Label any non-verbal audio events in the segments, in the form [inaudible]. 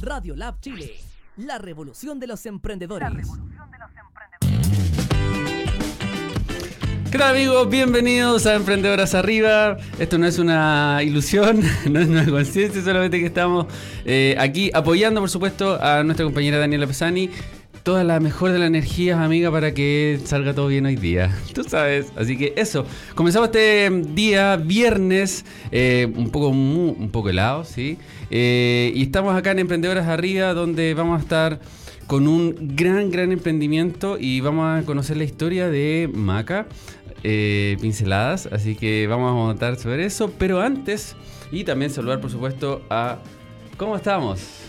Radio Lab Chile, la revolución de los emprendedores. ¿Qué tal amigos? Bienvenidos a Emprendedoras Arriba. Esto no es una ilusión, [laughs] no es una conciencia, solamente que estamos eh, aquí apoyando, por supuesto, a nuestra compañera Daniela Pesani. Toda la mejor de las energías, amiga, para que salga todo bien hoy día. [laughs] Tú sabes. Así que eso. Comenzamos este día, viernes, eh, un, poco, un poco helado, ¿sí? Eh, y estamos acá en Emprendedoras Arriba, donde vamos a estar con un gran, gran emprendimiento y vamos a conocer la historia de Maca eh, pinceladas, así que vamos a montar sobre eso. Pero antes, y también saludar, por supuesto, a. ¿Cómo estamos?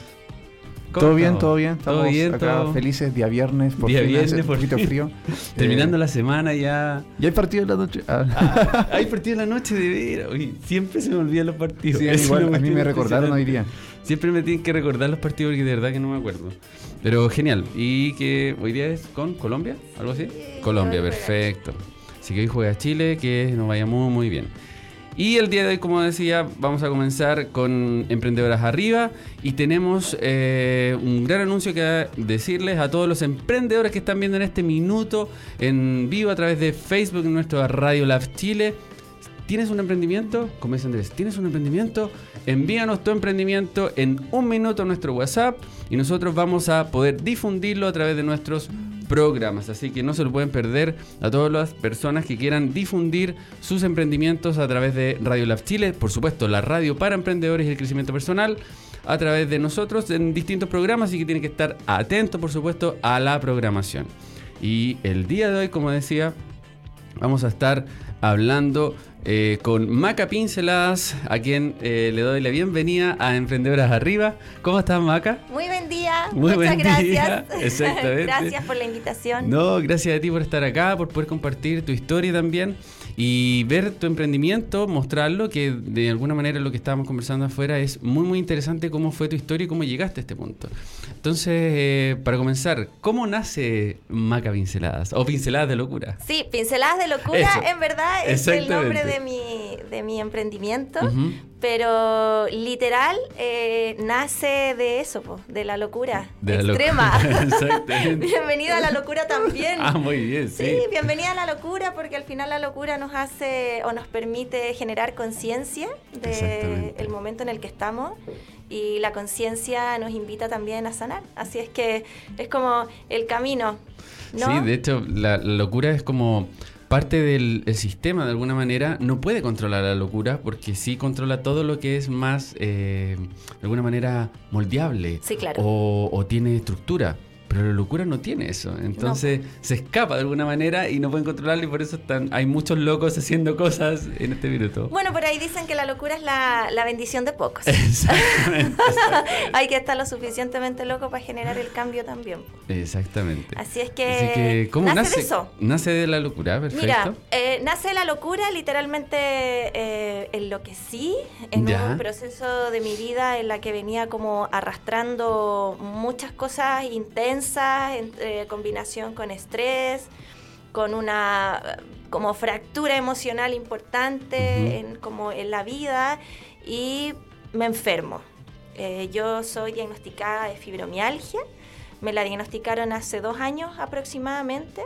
Todo bien, todo bien. Estamos ¿Todo bien, acá felices, día viernes, por día viernes, un poquito frío. [laughs] Terminando eh, la semana ya. ¿Y hay partido en la noche? Ah. Ah, hay partido en la noche de veras. Siempre se me olvidan los partidos. Sí, igual, a mí me recordaron hoy día. Siempre me tienen que recordar los partidos porque de verdad que no me acuerdo. Pero genial. Y que hoy día es con Colombia, algo así. Colombia, perfecto. Así que hoy juega Chile, que nos vaya muy, muy bien. Y el día de hoy, como decía, vamos a comenzar con Emprendedoras Arriba y tenemos eh, un gran anuncio que decirles a todos los emprendedores que están viendo en este minuto en vivo a través de Facebook en nuestro Radio Lab Chile. ¿Tienes un emprendimiento? Como dice Andrés, ¿tienes un emprendimiento? Envíanos tu emprendimiento en un minuto a nuestro WhatsApp y nosotros vamos a poder difundirlo a través de nuestros programas. Así que no se lo pueden perder a todas las personas que quieran difundir sus emprendimientos a través de Radio Lab Chile, por supuesto, la radio para emprendedores y el crecimiento personal a través de nosotros en distintos programas y que tienen que estar atentos, por supuesto, a la programación. Y el día de hoy, como decía, vamos a estar hablando eh, con Maca Pinceladas, a quien eh, le doy la bienvenida a Emprendedoras Arriba. ¿Cómo estás, Maca? Muy buen día. Muy Muchas gracias. [laughs] [laughs] Exactamente. gracias por la invitación. No, gracias a ti por estar acá, por poder compartir tu historia también y ver tu emprendimiento, mostrarlo, que de alguna manera lo que estábamos conversando afuera es muy muy interesante cómo fue tu historia y cómo llegaste a este punto. Entonces, eh, para comenzar, ¿cómo nace Maca Pinceladas o Pinceladas de Locura? Sí, Pinceladas de Locura en verdad es el nombre de mi, de mi emprendimiento, pero literal eh, nace de eso, de la locura extrema. [laughs] [laughs] bienvenida a la locura también. Ah, muy bien, sí. Sí, bienvenida a la locura porque al final la locura nos hace o nos permite generar conciencia del momento en el que estamos y la conciencia nos invita también a sanar. Así es que es como el camino. ¿no? Sí, de hecho, la locura es como parte del sistema de alguna manera no puede controlar la locura porque sí controla todo lo que es más eh, de alguna manera moldeable o, o tiene estructura. Pero la locura no tiene eso. Entonces se escapa de alguna manera y no pueden controlarlo y por eso están, hay muchos locos haciendo cosas en este minuto. Bueno, por ahí dicen que la locura es la, bendición de pocos. [laughs] Exactamente. [laughs] hay que estar lo suficientemente loco para generar el cambio también. Exactamente. Así es que, ¿cómo nace, de eso? Nace de la locura, perfecto. Mira, eh, nace de la locura, literalmente eh, enloquecí en un proceso de mi vida en la que venía como arrastrando muchas cosas intensas en combinación con estrés, con una como fractura emocional importante en, como en la vida y me enfermo. Eh, yo soy diagnosticada de fibromialgia, me la diagnosticaron hace dos años aproximadamente.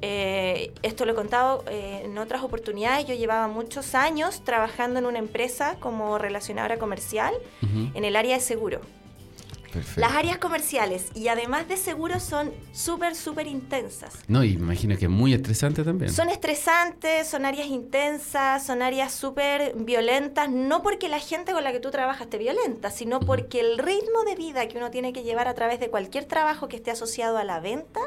Eh, esto lo he contado eh, en otras oportunidades. Yo llevaba muchos años trabajando en una empresa como relacionadora comercial en el área de seguro. Las áreas comerciales y además de seguros son súper, súper intensas. No, imagino que es muy estresante también. Son estresantes, son áreas intensas, son áreas súper violentas, no porque la gente con la que tú trabajas esté violenta, sino porque el ritmo de vida que uno tiene que llevar a través de cualquier trabajo que esté asociado a la venta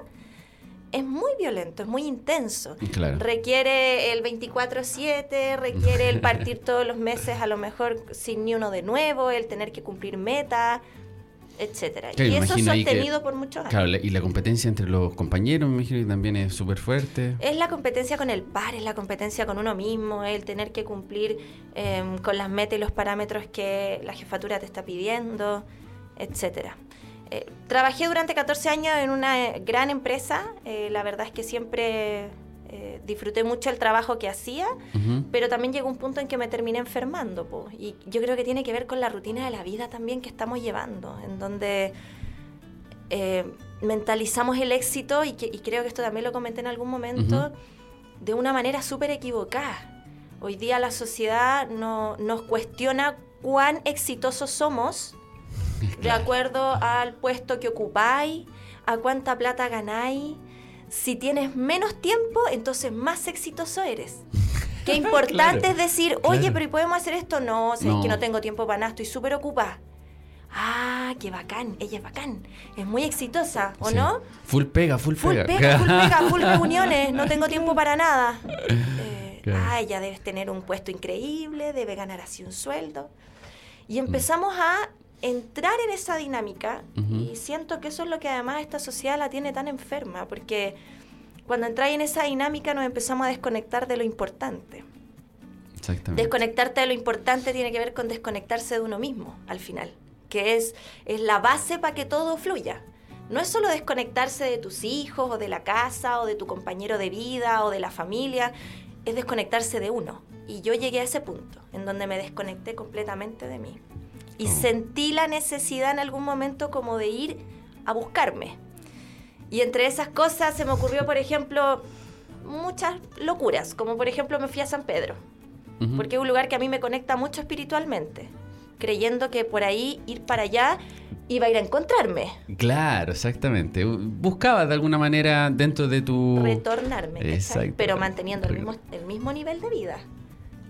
es muy violento, es muy intenso. Requiere el 24/7, requiere el [laughs] partir todos los meses a lo mejor sin ni uno de nuevo, el tener que cumplir metas etcétera. y eso sostenido por muchos años. Claro, y la competencia entre los compañeros, me imagino que también es súper fuerte. Es la competencia con el par, es la competencia con uno mismo, el tener que cumplir em, con las metas y los parámetros que la jefatura te está pidiendo, etcétera. Eh, trabajé durante 14 años en una gran empresa, eh, la verdad es que siempre Eh, disfruté mucho el trabajo que hacía, pero también llegó un punto en que me terminé enfermando. Po, y yo creo que tiene que ver con la rutina de la vida también que estamos llevando, en donde eh, mentalizamos el éxito, y, creo que esto también lo comenté en algún momento, de una manera súper equivocada. Hoy día la sociedad no, nos cuestiona cuán exitosos somos [laughs] de acuerdo al puesto que ocupáis, a cuánta plata ganáis. Si tienes menos tiempo, entonces más exitoso eres. [laughs] Qué importante es decir, oye, pero ¿podemos hacer esto? No, sé que no tengo tiempo para nada, estoy súper ocupada. Ah, qué bacán, ella es bacán, es muy exitosa, ¿o no? Full pega, full, full pega. Full pega, [laughs] full reuniones, no tengo tiempo para nada. [laughs] Eh, ah, ella debe tener un puesto increíble, debe ganar así un sueldo. Y empezamos a entrar en esa dinámica y siento que eso es lo que además esta sociedad la tiene tan enferma, porque cuando entráis en esa dinámica nos empezamos a desconectar de lo importante. Exactamente. Desconectarte de lo importante tiene que ver con desconectarse de uno mismo al final, que es, es la base para que todo fluya. No es solo desconectarse de tus hijos o de la casa o de tu compañero de vida o de la familia, es desconectarse de uno. Y yo llegué a ese punto, en donde me desconecté completamente de mí. Y oh. sentí la necesidad en algún momento como de ir a buscarme. Y entre esas cosas se me ocurrió, por ejemplo, muchas locuras, como por ejemplo me fui a San Pedro, porque es un lugar que a mí me conecta mucho espiritualmente, creyendo que por ahí ir para allá iba a ir a encontrarme. Claro, exactamente. Buscaba de alguna manera dentro de tu... Retornarme, pero manteniendo el mismo, el mismo nivel de vida.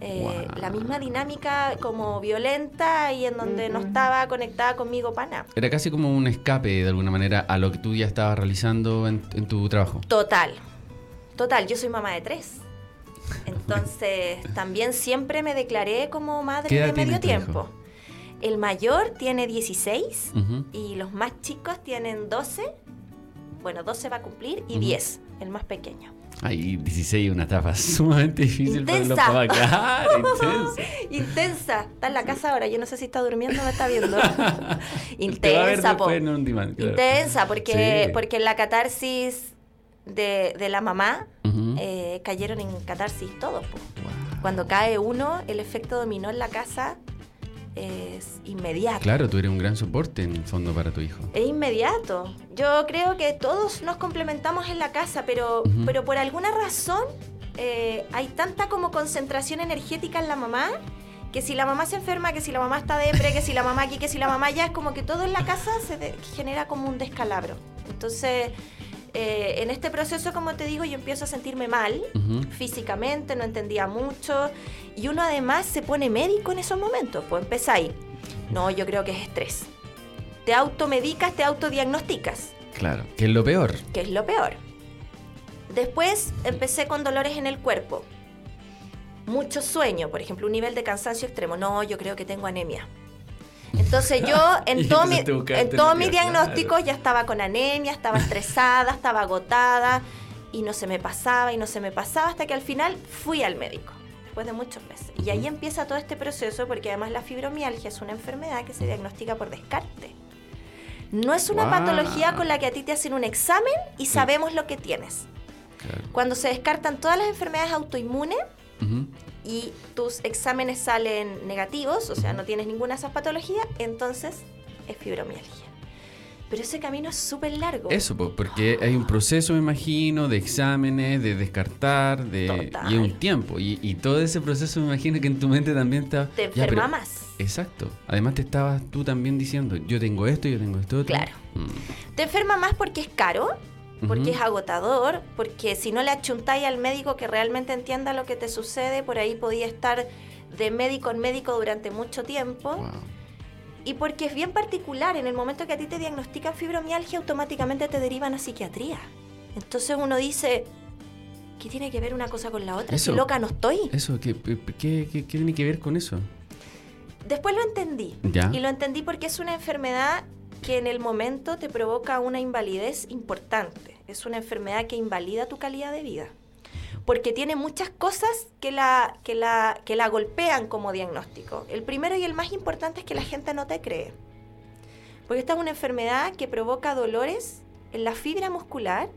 Eh, la misma dinámica como violenta y en donde no estaba conectada conmigo pana. Era casi como un escape de alguna manera a lo que tú ya estabas realizando en, tu trabajo. Total, total, yo soy mamá de tres. Entonces [laughs] también siempre me declaré como madre de medio tiempo. El mayor tiene 16 y los más chicos tienen 12. Bueno, 12 va a cumplir y 10, el más pequeño. Ay, 16 es una etapa [laughs] sumamente difícil intensa. para los [laughs] intensa. intensa. Está en la casa ahora. Yo no sé si está durmiendo o me está viendo. [laughs] intensa, po. Intensa, porque, porque en la catarsis de, de la mamá eh, cayeron en catarsis todos. Cuando cae uno, el efecto dominó en la casa es inmediato. Claro, tú eres un gran soporte en el fondo para tu hijo. Es inmediato. Yo creo que todos nos complementamos en la casa, pero, pero por alguna razón eh, hay tanta como concentración energética en la mamá que si la mamá se enferma, que si la mamá está depre, que si la mamá aquí, que si la mamá ya es como que todo en la casa se genera como un descalabro. Entonces, eh, en este proceso, como te digo, yo empiezo a sentirme mal físicamente, no entendía mucho. Y uno además se pone médico en esos momentos. Pues empezáis. No, yo creo que es estrés. Te automedicas, te autodiagnosticas. Claro, que es lo peor. Que es lo peor. Después empecé con dolores en el cuerpo. Mucho sueño, por ejemplo, un nivel de cansancio extremo. No, yo creo que tengo anemia. Entonces yo [laughs] en todo mi, en todo mi diagnóstico ya estaba con anemia, estaba estresada, estaba agotada y no se me pasaba y no se me pasaba hasta que al final fui al médico después de muchos meses. Y ahí empieza todo este proceso porque además la fibromialgia es una enfermedad que se diagnostica por descarte. No es una patología con la que a ti te hacen un examen y sabemos lo que tienes. Cuando se descartan todas las enfermedades autoinmunes, y tus exámenes salen negativos, o sea, no tienes ninguna de esas patologías, entonces es fibromialgia. Pero ese camino es súper largo. Eso, porque hay un proceso, me imagino, de exámenes, de descartar, de y un tiempo. Y, todo ese proceso, me imagino que en tu mente también está... Te enferma más. Exacto. Además te estabas tú también diciendo, yo tengo esto, yo tengo esto. Claro. Mm. Te enferma más porque es caro, porque es agotador, porque si no le achuntáis al médico que realmente entienda lo que te sucede, por ahí podía estar de médico en médico durante mucho tiempo. Y porque es bien particular, en el momento que a ti te diagnostican fibromialgia, automáticamente te derivan a psiquiatría. Entonces uno dice, ¿qué tiene que ver una cosa con la otra? si loca no estoy. Eso, ¿qué, qué, tiene que ver con eso? Después lo entendí. Y lo entendí porque es una enfermedad que en el momento te provoca una invalidez importante. Es una enfermedad que invalida tu calidad de vida. Porque tiene muchas cosas que la, que la, que la golpean como diagnóstico. El primero y el más importante es que la gente no te cree. Porque esta es una enfermedad que provoca dolores en la fibra muscular,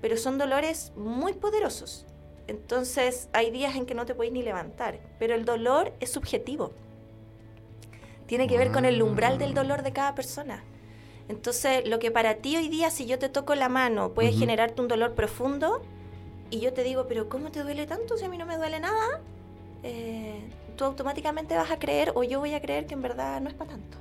pero son dolores muy poderosos. entonces hay días en que no te puedes ni levantar, pero el dolor es subjetivo. Tiene que ver con el umbral del dolor de cada persona. Entonces, lo que para ti hoy día, si yo te toco la mano, puede generarte un dolor profundo, y yo te digo, pero ¿cómo te duele tanto si a mí no me duele nada? Eh, tú automáticamente vas a creer, o yo voy a creer que en verdad no es para tanto.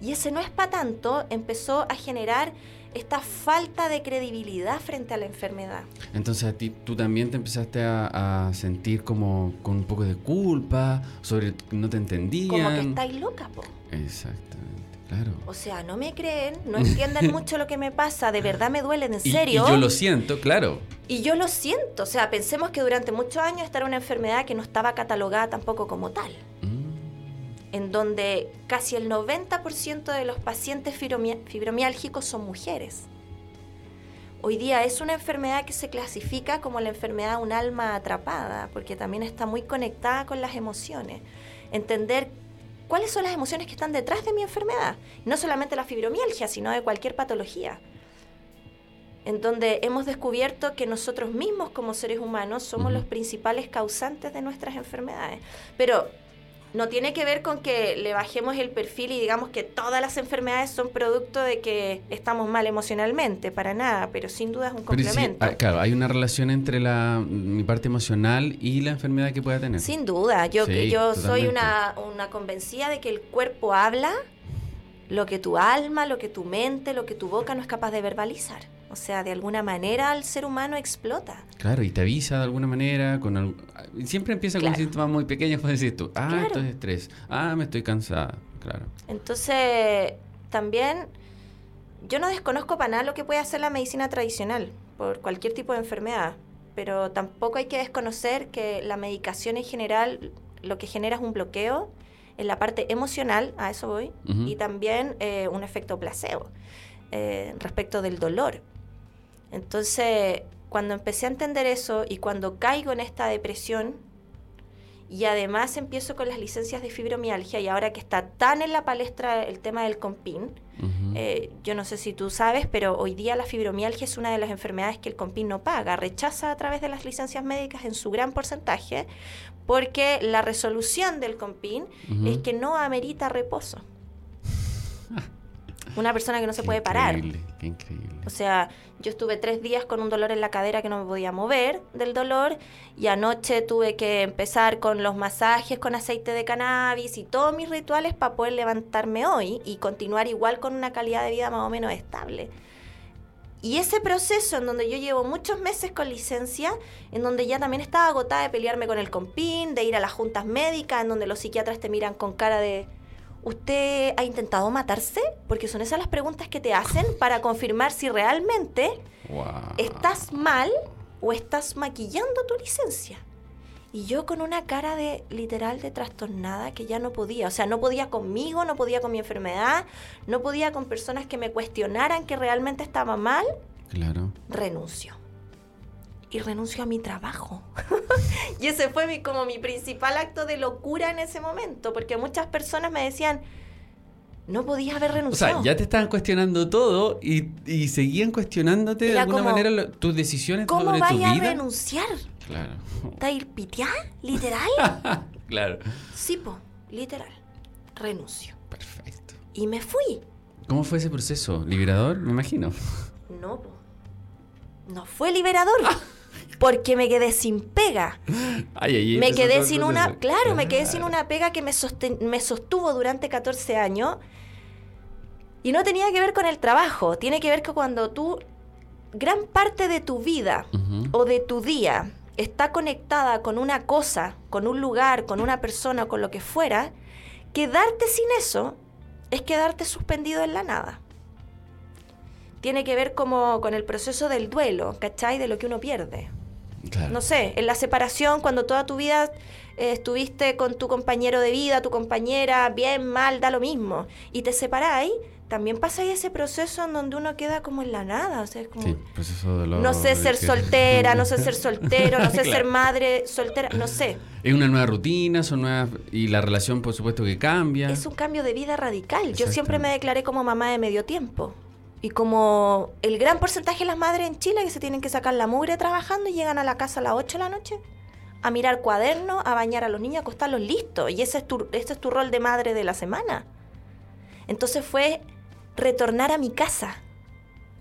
Y ese no es para tanto empezó a generar esta falta de credibilidad frente a la enfermedad. Entonces a ti tú también te empezaste a, sentir como con un poco de culpa, sobre no te entendían. Como que estáis loca, po. Exactamente, claro. O sea, no me creen, no entienden [laughs] mucho lo que me pasa, de verdad me duelen, en serio. Y yo lo siento, claro. Y yo lo siento, o sea, pensemos que durante muchos años esta era una enfermedad que no estaba catalogada tampoco como tal. Mm. En donde casi el 90% de los pacientes fibromiálgicos son mujeres. Hoy día es una enfermedad que se clasifica como la enfermedad de un alma atrapada, porque también está muy conectada con las emociones. Entender cuáles son las emociones que están detrás de mi enfermedad, no solamente la fibromialgia, sino de cualquier patología. En donde hemos descubierto que nosotros mismos como seres humanos somos los principales causantes de nuestras enfermedades. Pero no tiene que ver con que le bajemos el perfil y digamos que todas las enfermedades son producto de que estamos mal emocionalmente, para nada, pero sin duda es un complemento. Claro, hay una relación entre la, mi parte emocional y la enfermedad que pueda tener. Sin duda, yo, yo soy una, una convencida de que el cuerpo habla lo que tu alma, lo que tu mente, lo que tu boca no es capaz de verbalizar. O sea, de alguna manera el ser humano explota. Claro, y te avisa de alguna manera. con Siempre empieza con síntomas muy pequeños, puedes decir tú, ah, esto es estrés, ah, me estoy cansada, claro. Entonces, también, yo no desconozco para nada lo que puede hacer la medicina tradicional por cualquier tipo de enfermedad, pero tampoco hay que desconocer que la medicación en general lo que genera es un bloqueo en la parte emocional, a eso voy, y también eh, un efecto placebo eh, respecto del dolor. Entonces, cuando empecé a entender eso y cuando caigo en esta depresión, y además empiezo con las licencias de fibromialgia y ahora que está tan en la palestra el tema del COMPIN, eh, yo no sé si tú sabes, pero hoy día la fibromialgia es una de las enfermedades que el COMPIN no paga, rechaza a través de las licencias médicas en su gran porcentaje, porque la resolución del COMPIN es que no amerita reposo. [laughs] Una persona que no se puede parar. Qué increíble. O sea, yo estuve tres días con un dolor en la cadera que no me podía mover del dolor y anoche tuve que empezar con los masajes con aceite de cannabis y todos mis rituales para poder levantarme hoy y continuar igual con una calidad de vida más o menos estable. Y ese proceso en donde yo llevo muchos meses con licencia, en donde ya también estaba agotada de pelearme con el compín, de ir a las juntas médicas, en donde los psiquiatras te miran con cara de ¿usted ha intentado matarse? Porque son esas las preguntas que te hacen para confirmar si realmente estás mal o estás maquillando tu licencia. Y yo con una cara de literal de trastornada que ya no podía. O sea, no podía conmigo, no podía con mi enfermedad, no podía con personas que me cuestionaran que realmente estaba mal. Claro. Renuncio y renuncio a mi trabajo. [laughs] y ese fue mi, como mi principal acto de locura en ese momento, porque muchas personas me decían, no podías haber renunciado. O sea, ya te estaban cuestionando todo y, y seguían cuestionándote de alguna manera tus decisiones ¿cómo sobre tu vida. ¿Cómo vaya a renunciar? Claro. ¿Está ir pitear? ¿Literal? [laughs] claro. Sí, po, literal. Renuncio. Perfecto. Y me fui. ¿Cómo fue ese proceso? ¿Liberador? Me imagino. No, po. No fue liberador. [laughs] porque me quedé sin pega. me quedé sin una, claro, me quedé sin una pega que me, me sostuvo durante 14 años. Y no tenía que ver con el trabajo, tiene que ver con cuando tú, gran parte de tu vida o de tu día está conectada con una cosa, con un lugar, con una persona, con lo que fuera, quedarte sin eso es quedarte suspendido en la nada. Tiene que ver como con el proceso del duelo, ¿cachai? De lo que uno pierde. No sé, en la separación, cuando toda tu vida eh, estuviste con tu compañero de vida, tu compañera, bien, mal, da lo mismo, y te separáis, también pasa ahí ese proceso en donde uno queda como en la nada. O sea, es como, no sé ser soltera, no sé [laughs] ser soltero, no sé ser madre soltera, no sé. Es una nueva rutina, son nuevas, y la relación por supuesto que cambia. Es un cambio de vida radical. Yo siempre me declaré como mamá de medio tiempo. Y como el gran porcentaje de las madres en Chile que se tienen que sacar la mugre trabajando y llegan a la casa a las 8 de la noche a mirar cuadernos, a bañar a los niños, a acostarlos listos. Y ese es tu, ese es tu rol de madre de la semana. Entonces fue retornar a mi casa,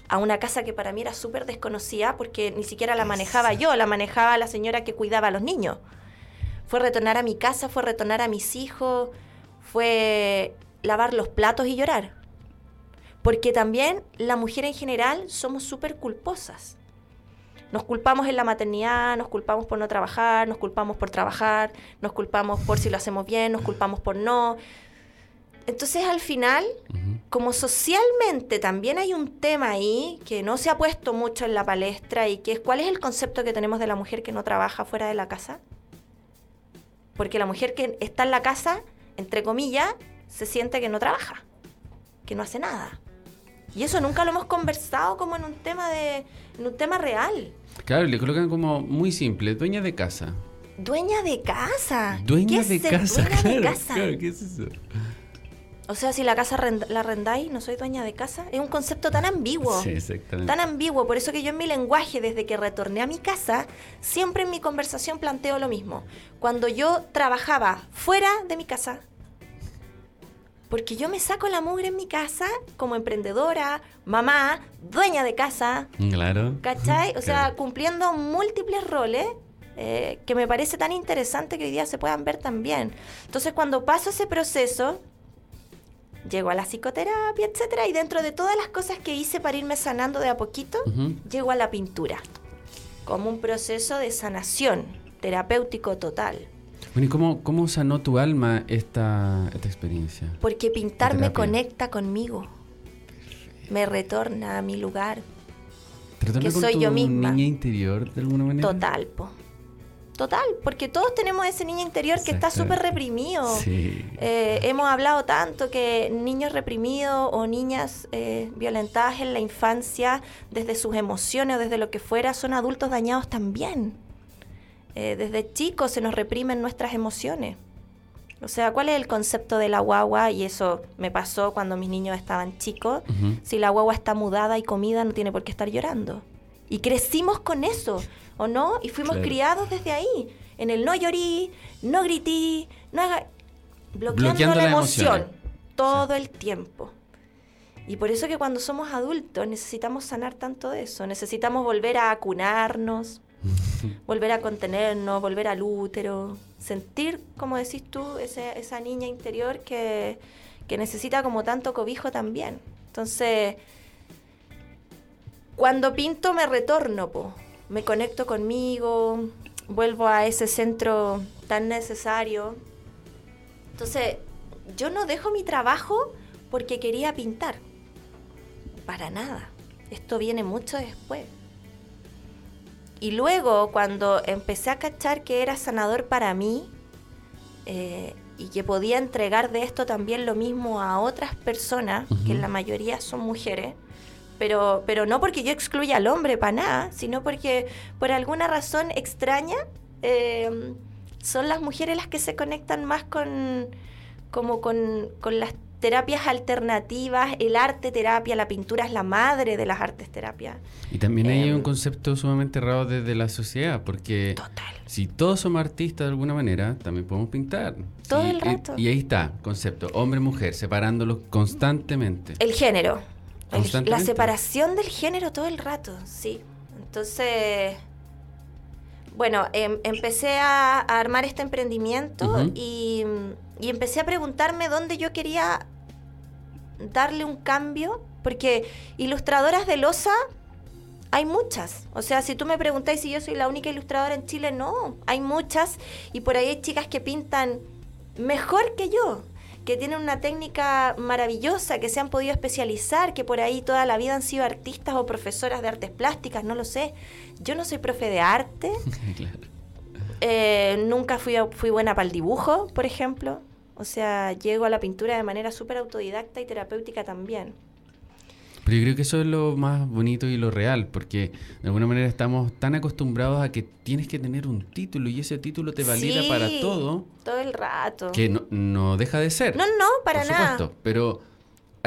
a una casa que para mí era súper desconocida porque ni siquiera la manejaba yo, la manejaba la señora que cuidaba a los niños. Fue retornar a mi casa, fue retornar a mis hijos, fue lavar los platos y llorar. Porque también la mujer en general somos súper culposas. Nos culpamos en la maternidad, nos culpamos por no trabajar, nos culpamos por trabajar, nos culpamos por si lo hacemos bien, nos culpamos por no. Entonces al final, como socialmente también hay un tema ahí que no se ha puesto mucho en la palestra y que es cuál es el concepto que tenemos de la mujer que no trabaja fuera de la casa. Porque la mujer que está en la casa, entre comillas, se siente que no trabaja, que no hace nada. Y eso nunca lo hemos conversado como en un tema de en un tema real. Claro, le colocan como muy simple, dueña de casa. Dueña de casa. Dueña de casa, dueña claro, de casa? claro, ¿qué es eso? O sea, si la casa la arrendáis, no soy dueña de casa. Es un concepto tan ambiguo. Sí, exactamente. Tan ambiguo. Por eso que yo en mi lenguaje, desde que retorné a mi casa, siempre en mi conversación planteo lo mismo. Cuando yo trabajaba fuera de mi casa, porque yo me saco la mugre en mi casa como emprendedora, mamá, dueña de casa, Claro. ¿cachai? O sea, Claro. cumpliendo múltiples roles eh, que me parece tan interesante que hoy día se puedan ver también. Entonces, cuando paso ese proceso, llego a la psicoterapia, etcétera, y dentro de todas las cosas que hice para irme sanando de a poquito, llego a la pintura, como un proceso de sanación terapéutico total. Bueno, ¿y cómo, cómo sanó tu alma esta, esta experiencia? Porque pintar me conecta conmigo, me retorna a mi lugar, ¿Te retorna que con soy tu yo misma. niña interior de alguna manera? total, po. Total, porque todos tenemos ese niño interior que está súper reprimido. Sí. Eh, hemos hablado tanto que niños reprimidos o niñas eh, violentadas en la infancia, desde sus emociones o desde lo que fuera, son adultos dañados también. Eh, desde chicos se nos reprimen nuestras emociones. O sea, ¿cuál es el concepto de la guagua? Y eso me pasó cuando mis niños estaban chicos. Si la guagua está mudada y comida, no tiene por qué estar llorando. Y crecimos con eso, ¿o no? Y fuimos Claro. criados desde ahí. En el no llorí, no grití, no haga... Bloqueando, Bloqueando la emoción todo el tiempo. Y por eso que cuando somos adultos necesitamos sanar tanto de eso. Necesitamos volver a acunarnos, volver a contenernos, volver al útero, sentir, como decís tú, esa niña interior que, que necesita como tanto cobijo también. Entonces, cuando pinto me retorno, po. me conecto conmigo, vuelvo a ese centro tan necesario. Entonces, yo no dejo mi trabajo porque quería pintar. Para nada. Esto viene mucho después. Y luego, cuando empecé a cachar que era sanador para mí eh, y que podía entregar de esto también lo mismo a otras personas, que en la mayoría son mujeres, pero, pero no porque yo excluya al hombre para nada, sino porque por alguna razón extraña eh, son las mujeres las que se conectan más con, como con, con las terapias alternativas, el arte terapia, la pintura es la madre de las artes terapia. Y también hay Em, un concepto sumamente raro desde la sociedad, porque Total. si todos somos artistas de alguna manera, también podemos pintar. Todo el rato. Y, ahí está, concepto, hombre-mujer, separándolos constantemente. El género. El- la separación del género todo el rato, sí. Entonces, bueno, em- empecé a, a armar este emprendimiento y empecé a preguntarme dónde yo quería darle un cambio, porque ilustradoras de losa hay muchas. O sea, si tú me preguntáis si yo soy la única ilustradora en Chile, no, hay muchas y por ahí hay chicas que pintan mejor que yo, que tienen una técnica maravillosa, que se han podido especializar, que por ahí toda la vida han sido artistas o profesoras de artes plásticas, no lo sé. Yo no soy profe de arte, [laughs] Claro. eh, nunca fui, fui buena para el dibujo, por ejemplo. O sea, llego a la pintura de manera súper autodidacta y terapéutica también. Pero yo creo que eso es lo más bonito y lo real, porque de alguna manera estamos tan acostumbrados a que tienes que tener un título y ese título te valida Sí, para todo, Todo el rato. que no, no deja de ser. No, no, para por nada. supuesto, pero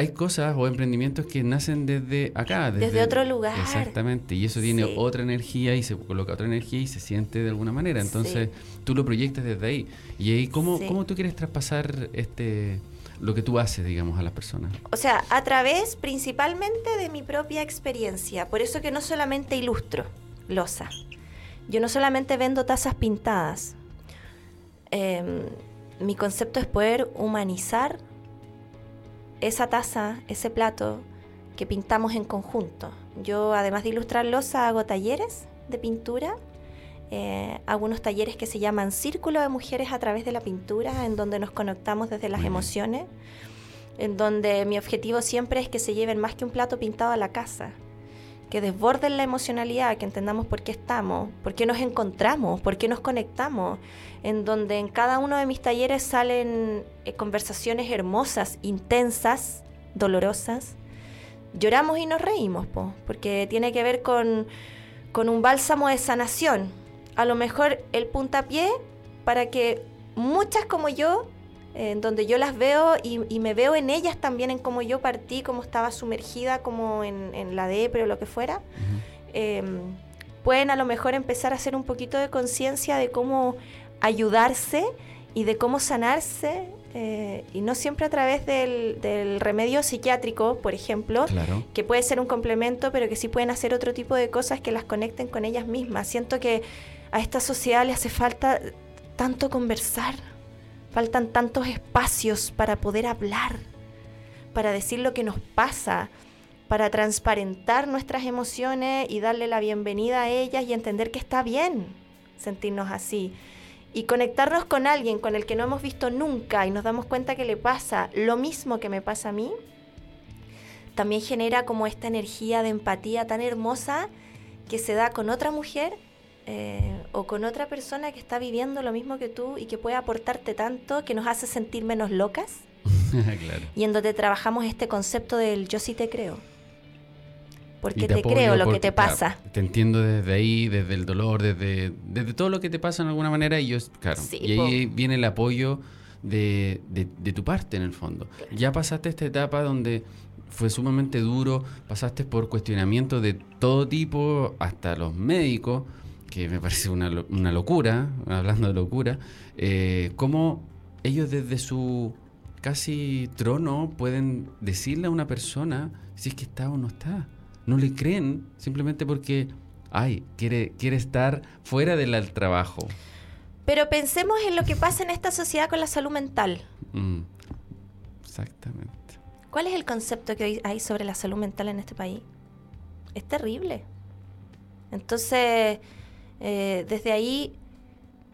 hay cosas o emprendimientos que nacen desde acá. Desde, otro lugar. Exactamente, y eso tiene otra energía y se coloca otra energía y se siente de alguna manera. Entonces tú lo proyectas desde ahí. Y ahí, ¿cómo, ¿cómo tú quieres traspasar este lo que tú haces, digamos, a las personas? O sea, a través principalmente de mi propia experiencia. Por eso que no solamente ilustro losa. Yo no solamente vendo tazas pintadas. Em, mi concepto es poder humanizar esa taza, ese plato que pintamos en conjunto. Yo, además de ilustrar losa, hago talleres de pintura. Eh, algunos talleres que se llaman Círculo de Mujeres a través de la pintura, en donde nos conectamos desde las emociones, en donde mi objetivo siempre es que se lleven más que un plato pintado a la casa, que desborden la emocionalidad, que entendamos por qué estamos, por qué nos encontramos, por qué nos conectamos, en donde en cada uno de mis talleres salen eh, conversaciones hermosas, intensas, dolorosas. Lloramos y nos reímos, porque tiene que ver con, con un bálsamo de sanación, a lo mejor el puntapié para que muchas como yo, en donde yo las veo y, me veo en ellas también, en cómo yo partí, cómo estaba sumergida, como en, la depre o lo que fuera, em, pueden a lo mejor empezar a hacer un poquito de conciencia de cómo ayudarse y de cómo sanarse eh, y no siempre a través del, remedio psiquiátrico, por ejemplo, que puede ser un complemento, pero que sí pueden hacer otro tipo de cosas que las conecten con ellas mismas. Siento que a esta sociedad le hace falta tanto conversar, faltan tantos espacios para poder hablar, para decir lo que nos pasa, para transparentar nuestras emociones y darle la bienvenida a ellas y entender que está bien sentirnos así. Y conectarnos con alguien con el que no hemos visto nunca y nos damos cuenta que le pasa lo mismo que me pasa a mí, también genera como esta energía de empatía tan hermosa que se da con otra mujer eh, o con otra persona que está viviendo lo mismo que tú y que puede aportarte tanto, que nos hace sentir menos locas. Y en donde trabajamos este concepto del yo sí te creo. Porque te, creo lo que te pasa. te entiendo desde ahí, desde el dolor, desde, desde todo lo que te pasa en alguna manera. Y yo, claro. y ahí viene el apoyo de, de, tu parte en el fondo. Ya pasaste esta etapa donde fue sumamente duro, pasaste por cuestionamientos de todo tipo, hasta los médicos que me parece una, una locura, hablando de locura, eh, cómo ellos desde su casi trono pueden decirle a una persona si es que está o no está. No le creen simplemente porque, ay, quiere, quiere estar fuera del trabajo. Pero pensemos en lo que pasa en esta sociedad con la salud mental. Mm, exactamente. ¿Cuál es el concepto que hay sobre la salud mental en este país? Es terrible. Entonces, eh, desde ahí,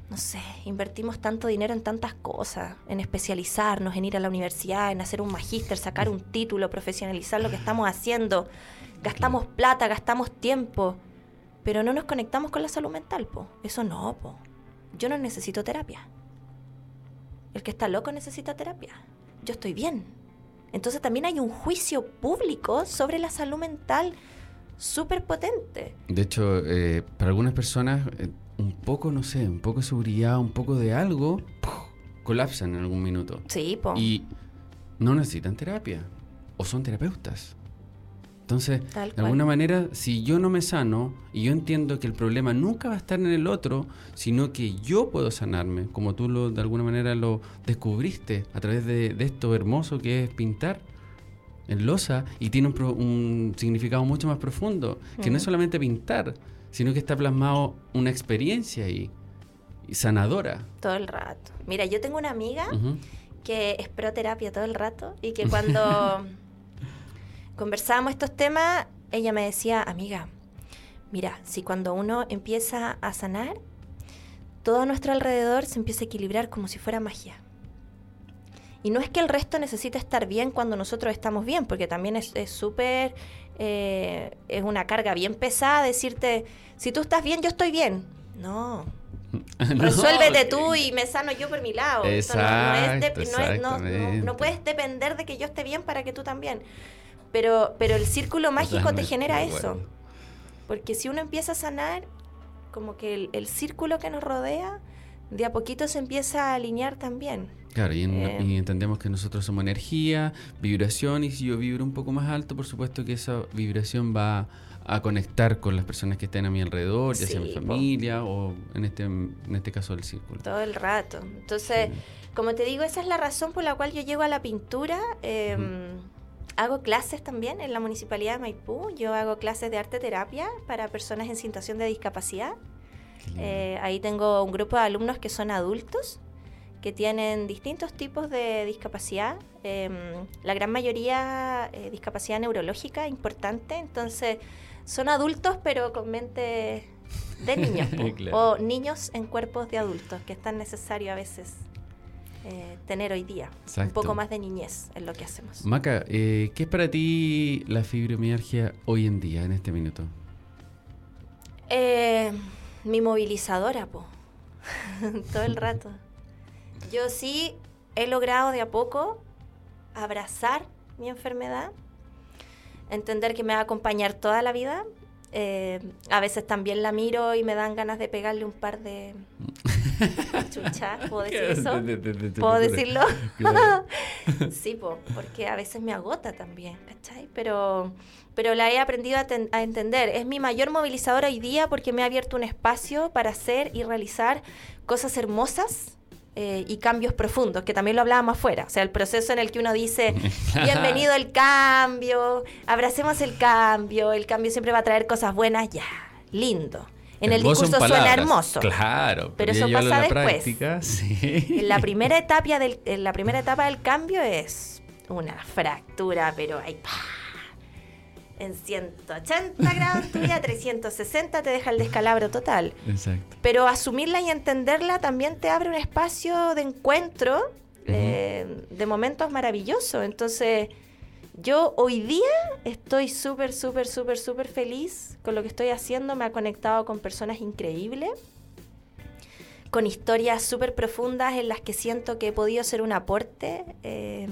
no sé, invertimos tanto dinero en tantas cosas, en especializarnos, en ir a la universidad, en hacer un magíster, sacar un título, profesionalizar lo que estamos haciendo. Gastamos plata, gastamos tiempo, pero no nos conectamos con la salud mental, po. Eso no, po. Yo no necesito terapia. El que está loco necesita terapia. Yo estoy bien. Entonces también hay un juicio público sobre la salud mental súper potente. De hecho, eh, para algunas personas, eh, un poco, no sé, un poco de seguridad, un poco de algo, colapsan en algún minuto. Sí, po. Y no necesitan terapia. O son terapeutas. Entonces, de alguna manera, si yo no me sano y yo entiendo que el problema nunca va a estar en el otro, sino que yo puedo sanarme, como tú lo, de alguna manera lo descubriste a través de, de esto hermoso que es pintar, en losa y tiene un, significado mucho más profundo, que no es solamente pintar, sino que está plasmado una experiencia ahí, sanadora. Todo el rato. Mira, yo tengo una amiga que es proterapia todo el rato y que [laughs] cuando conversábamos estos temas, ella me decía, amiga, mira, si cuando uno empieza a sanar, todo a nuestro alrededor se empieza a equilibrar como si fuera magia. Y no es que el resto necesite estar bien cuando nosotros estamos bien, porque también es súper, eh, es una carga bien pesada decirte, si tú estás bien, yo estoy bien. No. [laughs] Resuélvete tú y me sano yo por mi lado. no, puedes depender de que yo esté bien para que tú también. Pero, pero el círculo mágico te genera eso. Porque si uno empieza a sanar, como que el, el círculo que nos rodea de a poquito se empieza a alinear también. Claro, y, eh. entendemos que nosotros somos energía, vibración, y si yo vibro un poco más alto, por supuesto que esa vibración va a conectar con las personas que estén a mi alrededor, ya sea mi familia o en este, en este caso el círculo. Todo el rato. Entonces, como te digo, esa es la razón por la cual yo llego a la pintura. Em, hago clases también en la Municipalidad de Maipú. Yo hago clases de arte terapia para personas en situación de discapacidad. Eh, ahí tengo un grupo de alumnos que son adultos que tienen distintos tipos de discapacidad, em, la gran mayoría eh, discapacidad neurológica importante, entonces son adultos pero con mente de [laughs] niños o niños en cuerpos de adultos, que es tan necesario a veces eh, tener hoy día. Un poco más de niñez en lo que hacemos. Maca, eh, ¿qué es para ti la fibromialgia hoy en día, en este minuto? Mi movilizadora, po. [laughs] todo el rato. Yo sí he logrado de a poco abrazar mi enfermedad, entender que me va a acompañar toda la vida. Eh, a veces también la miro y me dan ganas de pegarle un par de [laughs] chuchas. ¿Puedo decir eso? ¿Puedo decirlo? [laughs] [laughs] sí, porque a veces me agota también, ¿cachai? Pero, pero la he aprendido a, a entender. Es mi mayor movilizador hoy día porque me ha abierto un espacio para hacer y realizar cosas hermosas eh, y cambios profundos, que también lo hablábamos afuera. O sea, el proceso en el que uno dice, [laughs] bienvenido el cambio, abracemos el cambio, el cambio siempre va a traer cosas buenas, ya, lindo. En el discurso suena hermoso. Claro, pero, eso pasa después. [laughs] en, la primera etapa del, en la primera etapa del cambio es una fractura, pero hay en 180 grados tuya, 360 te deja el descalabro total. Exacto. Pero asumirla y entenderla también te abre un espacio de encuentro, eh, de momentos maravillosos. Entonces, yo hoy día estoy súper, súper, súper, súper feliz con lo que estoy haciendo. Me ha conectado con personas increíbles, con historias súper profundas en las que siento que he podido ser un aporte. Eh,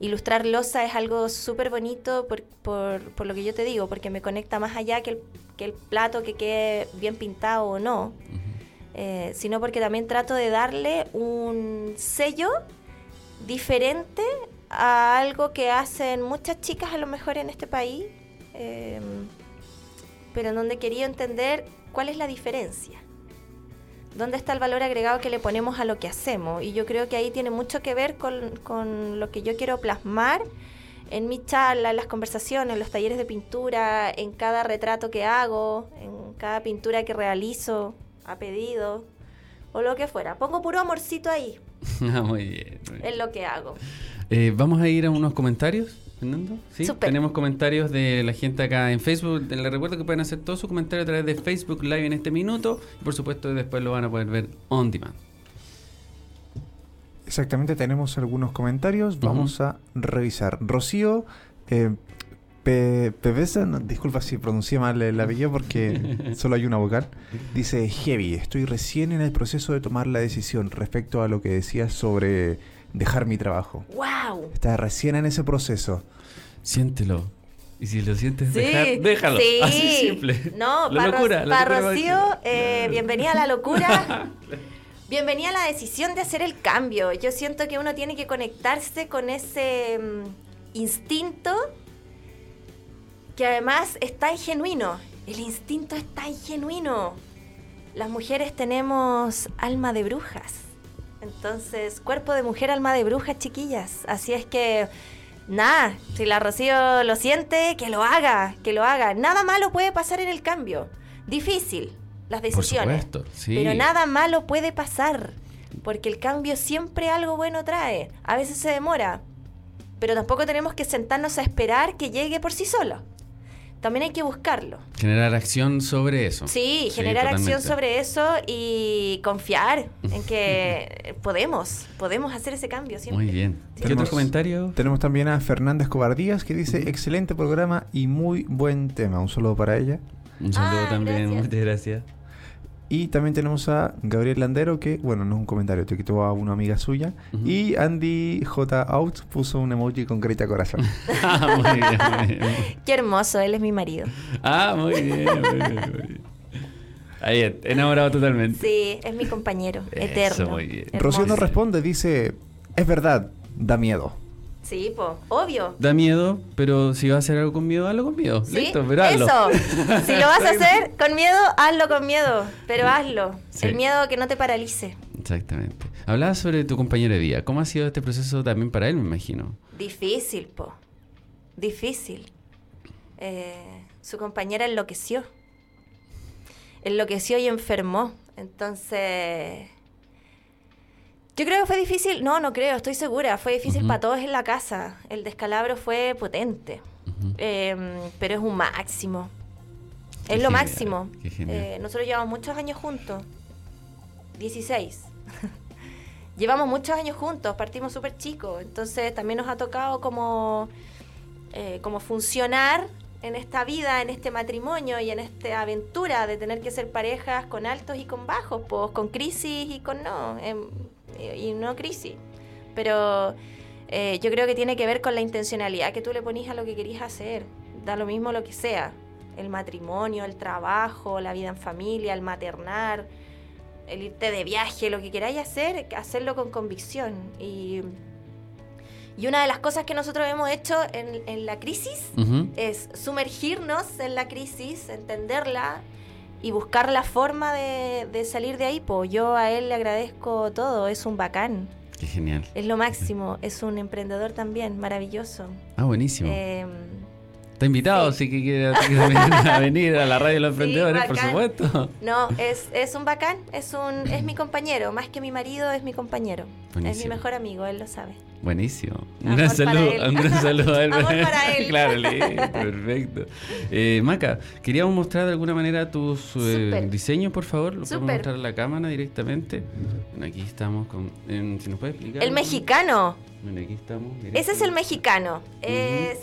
ilustrar losa es algo súper bonito por, por, lo que yo te digo, porque me conecta más allá que el, que el plato que quede bien pintado o no, eh, sino porque también trato de darle un sello diferente a algo que hacen muchas chicas a lo mejor en este país, eh, pero en donde quería entender cuál es la diferencia dónde está el valor agregado que le ponemos a lo que hacemos. Y yo creo que ahí tiene mucho que ver con, lo que yo quiero plasmar en mi charla, en las conversaciones, en los talleres de pintura, en cada retrato que hago, en cada pintura que realizo a pedido o lo que fuera. Pongo puro amorcito ahí. [laughs] Ah, muy bien. Es lo que hago. Eh, Vamos a ir a unos comentarios. Fernando. Sí, tenemos comentarios de la gente acá en Facebook. Les recuerdo que pueden hacer todos sus comentarios a través de Facebook Live en este minuto. Y por supuesto, después lo van a poder ver on demand. Exactamente, tenemos algunos comentarios. Vamos a revisar. Rocío eh, disculpa si pronuncié mal el apellido porque [laughs] solo hay una vocal. Dice: Heavy, estoy recién en el proceso de tomar la decisión respecto a lo que decías sobre dejar mi trabajo. ¡Wow! Estás recién en ese proceso. Siéntelo. Y si lo sientes dejar, déjalo. Sí. Así simple. No, la locura. Para Rocío, eh, bienvenida a la locura. [laughs] bienvenida a la decisión de hacer el cambio. Yo siento que uno tiene que conectarse con ese mm, instinto que además es tan genuino. El instinto es tan genuino. Las mujeres tenemos alma de brujas. Entonces, cuerpo de mujer, alma de bruja, chiquillas. Así es que, nada, si la Rocío lo siente, que lo haga, que lo haga. Nada malo puede pasar en el cambio. Difícil, las decisiones. Por supuesto, sí. Pero nada malo puede pasar. Porque el cambio siempre algo bueno trae. A veces se demora. Pero tampoco tenemos que sentarnos a esperar que llegue por sí solo también hay que buscarlo. Generar acción sobre eso. Sí, generar acción sobre eso y confiar en que [laughs] podemos, podemos hacer ese cambio siempre. Muy bien. ¿Qué otro comentario? Tenemos también a Fernández Cobardías que dice, excelente programa y muy buen tema. Un saludo para ella. Un saludo también, muchas gracias. Y también tenemos a Gabriel Landero, que, bueno, no es un comentario, te quitó a una amiga suya. Y Andy J. Out puso un emoji con carita corazón. [laughs] ah, muy bien, Qué hermoso, él es mi marido. Ah, muy bien, muy bien, Ahí, enamorado totalmente. Sí, es mi compañero, eterno. Rocío no responde, dice, es verdad, da miedo. Sí, pues, obvio. Da miedo, pero si vas a hacer algo con miedo, hazlo con miedo. Listo, pero hazlo. Eso. [laughs] si lo vas a hacer con miedo, hazlo con miedo, pero hazlo. El miedo que no te paralice. Exactamente. Hablabas sobre tu compañero de vida. ¿Cómo ha sido este proceso también para él, me imagino? Difícil, po. Difícil. Eh, su compañera enloqueció. Enloqueció y enfermó. Entonces yo creo que fue difícil, no, no creo, estoy segura, fue difícil para todos en la casa. El descalabro fue potente, em, pero es un máximo. es lo máximo. Eh, nosotros llevamos muchos años juntos, 16. [laughs] llevamos muchos años juntos, partimos súper chicos, entonces también nos ha tocado como, eh, como funcionar en esta vida, en este matrimonio y en esta aventura de tener que ser parejas con altos y con bajos, pues con crisis y con no. Y no crisis. Pero eh, yo creo que tiene que ver con la intencionalidad que tú le ponís a lo que querías hacer. Da lo mismo lo que sea. El matrimonio, el trabajo, la vida en familia, el maternar, el irte de viaje, lo que queráis hacer, hacerlo con convicción. Y, y una de las cosas que nosotros hemos hecho en, la crisis es sumergirnos en la crisis, entenderla y buscar la forma de, salir de ahí, pues yo a él le agradezco todo, es un bacán. Qué genial. Es lo máximo, es un emprendedor también, maravilloso. Ah, buenísimo. Eh, Está invitado, sí. que quiere, [laughs] venir a la radio de los emprendedores, por supuesto. No, es, es un bacán, es un es mi compañero, más que mi marido, es mi compañero. Es mi mejor amigo, él lo sabe. Buenísimo. Un gran saludo, un gran saludo a él. [laughs] para él. [laughs] claro, perfecto. Eh, Maca, queríamos mostrar de alguna manera tus eh, diseños, por favor. Lo podemos mostrar a la cámara directamente. Bueno, aquí estamos con. si nos puede explicar. El mexicano. Bueno, aquí estamos. Ese es el mexicano. Es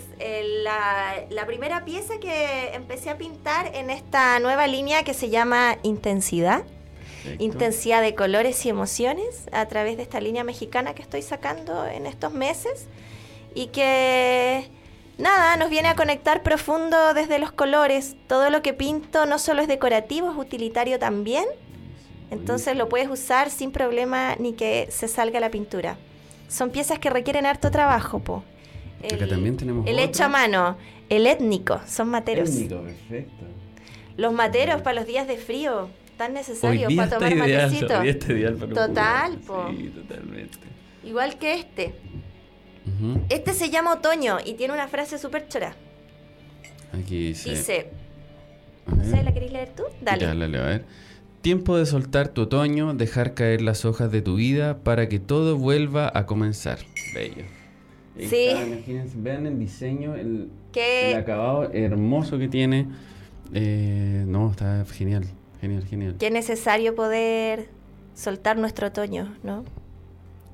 la, la primera pieza que empecé a pintar en esta nueva línea que se llama Intensidad intensidad de colores y emociones a través de esta línea mexicana que estoy sacando en estos meses y que nada, nos viene a conectar profundo desde los colores. Todo lo que pinto no solo es decorativo, es utilitario también. Entonces lo puedes usar sin problema ni que se salga la pintura. Son piezas que requieren harto trabajo, po. El, también tenemos el hecho a mano, el étnico, son materos. Étnico, perfecto. Los materos para los días de frío, tan necesario para tomar matecito. Total, po. Sí, totalmente. Igual que este. Este se llama Otoño y tiene una frase súper chora. Aquí dice. Dice. ¿Sabes la querés leer tú? Dale. Ya, a ver. Tiempo de soltar tu otoño, dejar caer las hojas de tu vida para que todo vuelva a comenzar. Bello. Sí. imagínense, vean el diseño, el, el acabado hermoso que tiene. Eh, no, está genial. Genial, genial. Qué necesario poder soltar nuestro otoño, ¿no?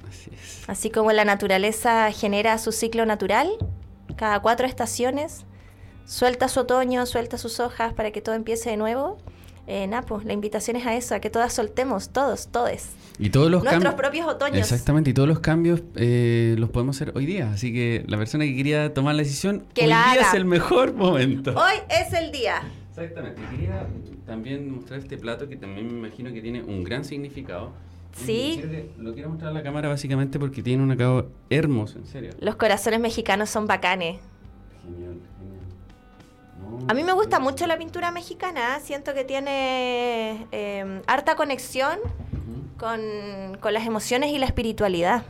Así es. Así como la naturaleza genera su ciclo natural, cada cuatro estaciones, suelta su otoño, suelta sus hojas para que todo empiece de nuevo. Eh, Napo, la invitación es a eso, a que todas soltemos, todos, todes. Y todos los Nuestros propios otoños. Exactamente, y todos los cambios eh, los podemos hacer hoy día. Así que la persona que quería tomar la decisión, que hoy día es el mejor momento. Hoy es el día. Exactamente. Quería también mostrar este plato que también me imagino que tiene un gran significado. Sí. lo quiero mostrar a la cámara básicamente porque tiene un acabado hermoso, en serio. Los corazones mexicanos son bacanes. Genial, genial. a mí me gusta mucho la pintura mexicana, siento que tiene em, harta conexión con, con, las emociones y la espiritualidad.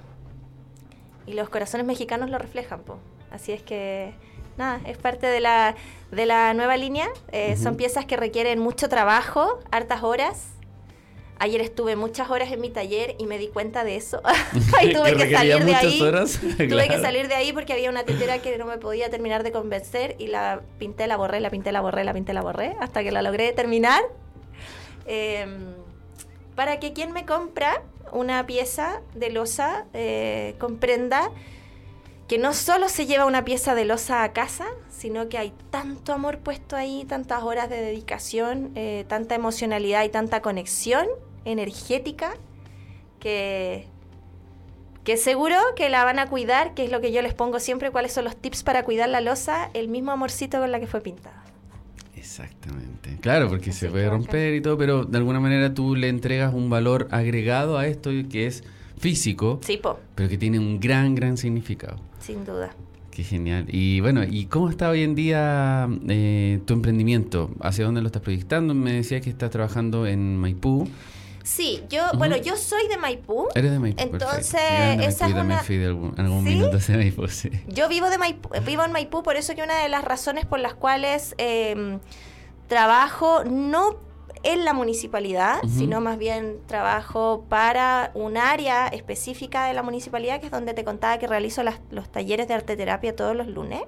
Y los corazones mexicanos lo reflejan, po. Así es que nada, es parte de la, de la nueva línea. Eh, son piezas que requieren mucho trabajo, hartas horas. Ayer estuve muchas horas en mi taller y me di cuenta de eso. [laughs] y [laughs] tuve que, salir de ahí. [laughs] tuve que salir de ahí porque había una tetera que no me podía terminar de convencer y la pinté, la borré, la pinté, la borré, la pinté, la borré, hasta que la logré terminar. Em, para que quien me compra una pieza de losa eh, comprenda que no solo se lleva una pieza de losa a casa, sino que hay tanto amor puesto ahí, tantas horas de dedicación, eh, tanta emocionalidad y tanta conexión energética que, que seguro que la van a cuidar, que es lo que yo les pongo siempre, cuáles son los tips para cuidar la losa, el mismo amorcito con la que fue pintada. Exactamente. Claro, porque se puede romper y todo, pero de alguna manera tú le entregas un valor agregado a esto que es físico, sí, po. pero que tiene un gran, gran significado. Sin duda. Qué genial. Y bueno, ¿y cómo está hoy en día eh, tu emprendimiento? ¿Hacia dónde lo estás proyectando? Me decías que estás trabajando en Maipú. Sí, yo, bueno, yo soy de Maipú. Eres de Maipú. Entonces, esa es una... fui de algún, algún minuto de Maipú, sí. Yo vivo de Maipú, vivo en Maipú, por eso que una de las razones por las cuales em, trabajo no en la municipalidad, sino más bien trabajo para un área específica de la municipalidad, que es donde te contaba que realizo los talleres de arte terapia todos los lunes.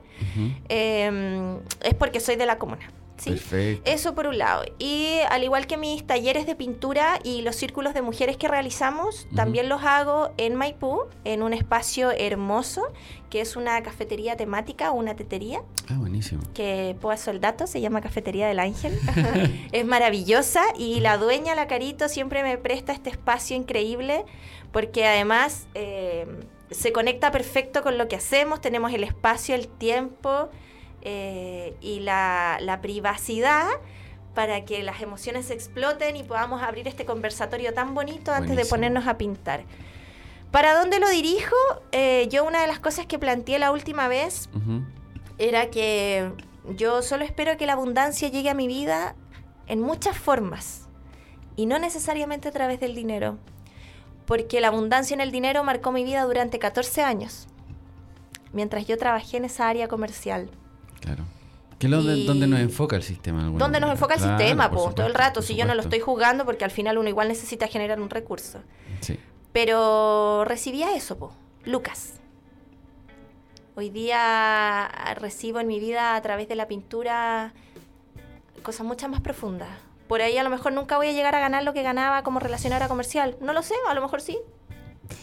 Em, es porque soy de la comuna. ¿Sí? Eso por un lado. Y al igual que mis talleres de pintura y los círculos de mujeres que realizamos, también los hago en Maipú, en un espacio hermoso, que es una cafetería temática, una tetería. Ah, buenísimo. Que puedo el dato, se llama Cafetería del Ángel. [laughs] [laughs] es maravillosa y la dueña, la Carito, siempre me presta este espacio increíble porque además... Eh, se conecta perfecto con lo que hacemos, tenemos el espacio, el tiempo, eh, y la, privacidad para que las emociones exploten y podamos abrir este conversatorio tan bonito antes de ponernos a pintar. ¿Para dónde lo dirijo? Eh, yo una de las cosas que planteé la última vez era que yo solo espero que la abundancia llegue a mi vida en muchas formas y no necesariamente a través del dinero, porque la abundancia en el dinero marcó mi vida durante 14 años, mientras yo trabajé en esa área comercial. Claro. ¿Qué es donde nos enfoca el sistema? ¿Dónde nos enfoca el sistema? todo el rato. Si yo no lo estoy jugando, porque al final uno igual necesita generar un recurso. Sí. Pero recibía eso, po. Lucas. Hoy día recibo en mi vida a través de la pintura cosas mucho más profundas. Por ahí a lo mejor nunca voy a llegar a ganar lo que ganaba como relacionadora comercial. No lo sé, a lo mejor sí.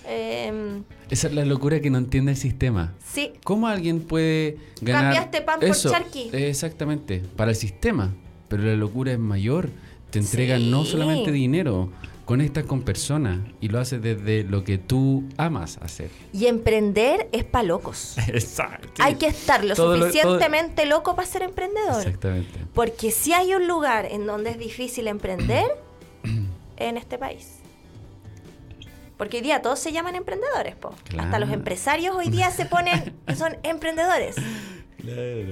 Em, Esa es la locura que no entiende el sistema. Sí. ¿Cómo alguien puede ganar Cambiaste pan por charqui. Exactamente, para el sistema. Pero la locura es mayor. Te entregan no solamente dinero, conectas con personas y lo haces desde lo que tú amas hacer. Y emprender es para locos. [laughs] Exacto. Hay que estar lo suficientemente loco para ser emprendedor. Exactamente. Porque si hay un lugar en donde es difícil emprender, [clears throat] en este país. Porque hoy día todos se llaman emprendedores, po. Hasta los empresarios hoy día se ponen, [laughs] son emprendedores.